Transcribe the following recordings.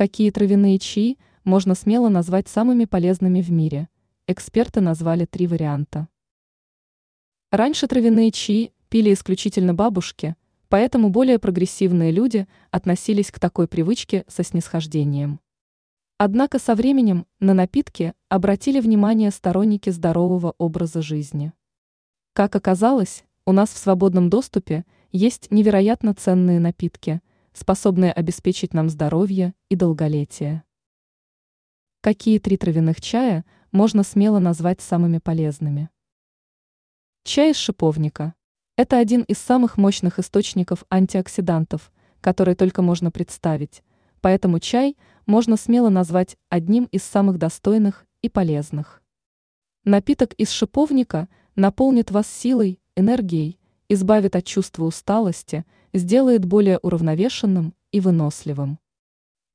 Какие травяные чаи можно смело назвать самыми полезными в мире? Эксперты назвали три варианта. Раньше травяные чаи пили исключительно бабушки, поэтому более прогрессивные люди относились к такой привычке со снисхождением. Однако со временем на напитки обратили внимание сторонники здорового образа жизни. Как оказалось, у нас в свободном доступе есть невероятно ценные напитки – способные обеспечить нам здоровье и долголетие. Какие три травяных чая можно смело назвать самыми полезными? Чай из шиповника. Это один из самых мощных источников антиоксидантов, который только можно представить, поэтому чай можно смело назвать одним из самых достойных и полезных. Напиток из шиповника наполнит вас силой, энергией, избавит от чувства усталости – сделает более уравновешенным и выносливым.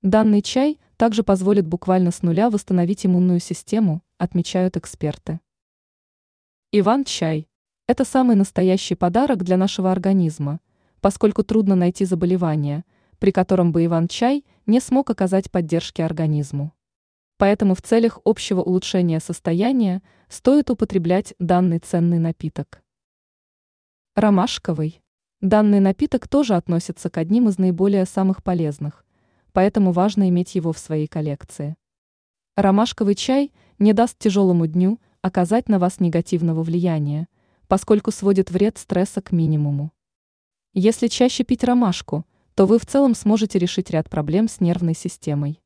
Данный чай также позволит буквально с нуля восстановить иммунную систему, отмечают эксперты. Иван-чай – это самый настоящий подарок для нашего организма, поскольку трудно найти заболевание, при котором бы Иван-чай не смог оказать поддержки организму. Поэтому в целях общего улучшения состояния стоит употреблять данный ценный напиток. Ромашковый. Данный напиток тоже относится к одним из наиболее самых полезных, поэтому важно иметь его в своей коллекции. Ромашковый чай не даст тяжелому дню оказать на вас негативного влияния, поскольку сводит вред стресса к минимуму. Если чаще пить ромашку, то вы в целом сможете решить ряд проблем с нервной системой.